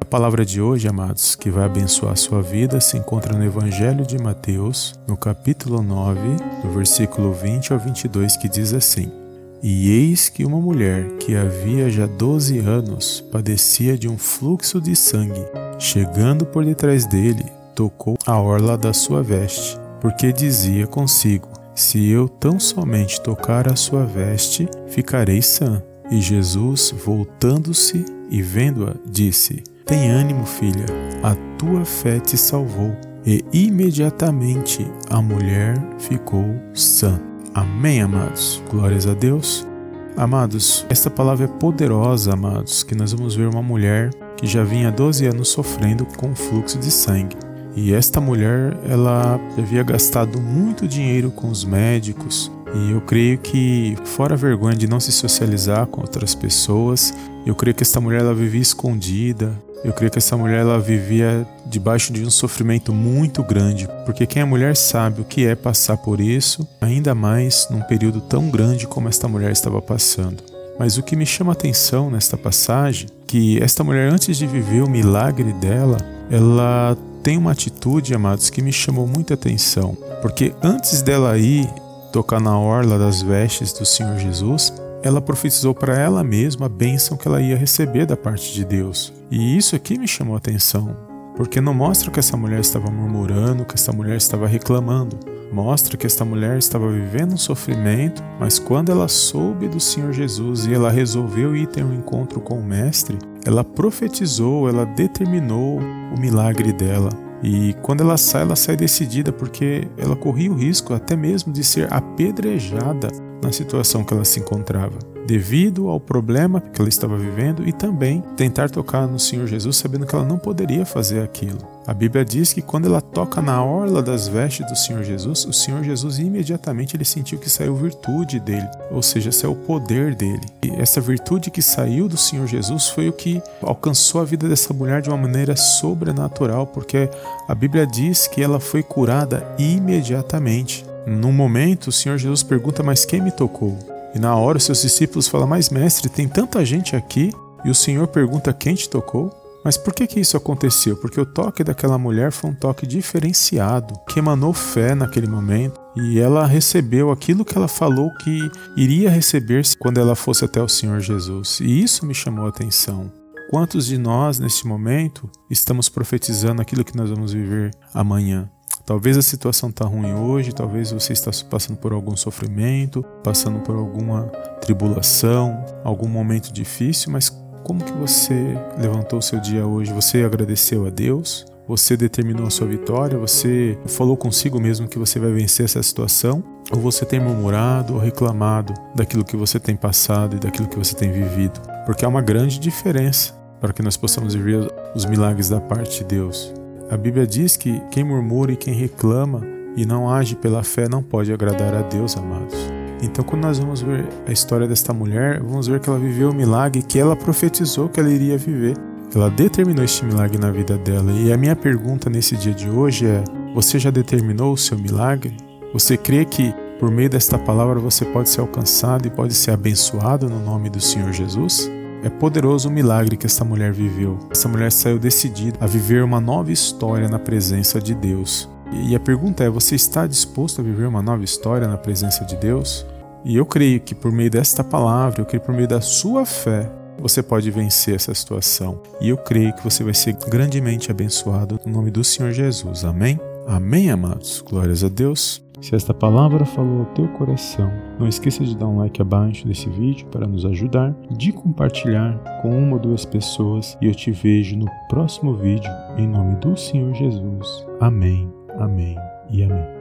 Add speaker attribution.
Speaker 1: A palavra de hoje, amados, que vai abençoar a sua vida, se encontra no Evangelho de Mateus, no capítulo 9, do versículo 20 ao 22, que diz assim: E eis que uma mulher que havia já doze anos padecia de um fluxo de sangue, chegando por detrás dele, tocou a orla da sua veste, porque dizia consigo: Se eu tão somente tocar a sua veste, ficarei sã. E Jesus, voltando-se e vendo-a, disse: Tem ânimo, filha, a tua fé te salvou. E imediatamente a mulher ficou sã. Amém, amados. Glórias a Deus. Amados, esta palavra é poderosa, amados, que nós vamos ver uma mulher que já vinha 12 anos sofrendo com fluxo de sangue. E esta mulher, ela havia gastado muito dinheiro com os médicos, e eu creio que, fora a vergonha de não se socializar com outras pessoas, eu creio que esta mulher ela vivia escondida. Eu creio que essa mulher ela vivia debaixo de um sofrimento muito grande, porque quem é mulher sabe o que é passar por isso, ainda mais num período tão grande como esta mulher estava passando. Mas o que me chama a atenção nesta passagem, que esta mulher antes de viver o milagre dela, ela tem uma atitude, amados, que me chamou muita atenção, porque antes dela ir tocar na orla das vestes do Senhor Jesus, ela profetizou para ela mesma a bênção que ela ia receber da parte de Deus. E isso aqui me chamou a atenção, porque não mostra que essa mulher estava murmurando, que essa mulher estava reclamando. Mostra que esta mulher estava vivendo um sofrimento, mas quando ela soube do Senhor Jesus e ela resolveu ir ter um encontro com o Mestre, ela profetizou, ela determinou o milagre dela. E quando ela sai, ela sai decidida porque ela corria o risco até mesmo de ser apedrejada na situação que ela se encontrava, devido ao problema que ela estava vivendo e também tentar tocar no Senhor Jesus sabendo que ela não poderia fazer aquilo. A Bíblia diz que quando ela toca na orla das vestes do Senhor Jesus, o Senhor Jesus imediatamente ele sentiu que saiu virtude dele, ou seja, saiu o poder dele. E essa virtude que saiu do Senhor Jesus foi o que alcançou a vida dessa mulher de uma maneira sobrenatural, porque a Bíblia diz que ela foi curada imediatamente. Num momento, o Senhor Jesus pergunta: Mas quem me tocou? E na hora, os seus discípulos falam: Mas, mestre, tem tanta gente aqui. E o Senhor pergunta: Quem te tocou? Mas por que, que isso aconteceu? Porque o toque daquela mulher foi um toque diferenciado, que emanou fé naquele momento, e ela recebeu aquilo que ela falou que iria receber quando ela fosse até o Senhor Jesus. E isso me chamou a atenção. Quantos de nós, neste momento, estamos profetizando aquilo que nós vamos viver amanhã? Talvez a situação está ruim hoje, talvez você está passando por algum sofrimento, passando por alguma tribulação, algum momento difícil, mas como que você levantou o seu dia hoje? Você agradeceu a Deus? Você determinou a sua vitória? Você falou consigo mesmo que você vai vencer essa situação? Ou você tem murmurado ou reclamado daquilo que você tem passado e daquilo que você tem vivido? Porque há uma grande diferença para que nós possamos viver os milagres da parte de Deus. A Bíblia diz que quem murmura e quem reclama e não age pela fé não pode agradar a Deus, amados. Então, quando nós vamos ver a história desta mulher, vamos ver que ela viveu o milagre que ela profetizou que ela iria viver. Ela determinou este milagre na vida dela. E a minha pergunta nesse dia de hoje é: você já determinou o seu milagre? Você crê que por meio desta palavra você pode ser alcançado e pode ser abençoado no nome do Senhor Jesus? É poderoso o milagre que esta mulher viveu. Essa mulher saiu decidida a viver uma nova história na presença de Deus. E a pergunta é: você está disposto a viver uma nova história na presença de Deus? E eu creio que por meio desta palavra, eu creio por meio da sua fé, você pode vencer essa situação. E eu creio que você vai ser grandemente abençoado no nome do Senhor Jesus. Amém? Amém, amados. Glórias a Deus. Se esta palavra falou ao teu coração, não esqueça de dar um like abaixo desse vídeo para nos ajudar, de compartilhar com uma ou duas pessoas e eu te vejo no próximo vídeo em nome do Senhor Jesus. Amém, amém e amém.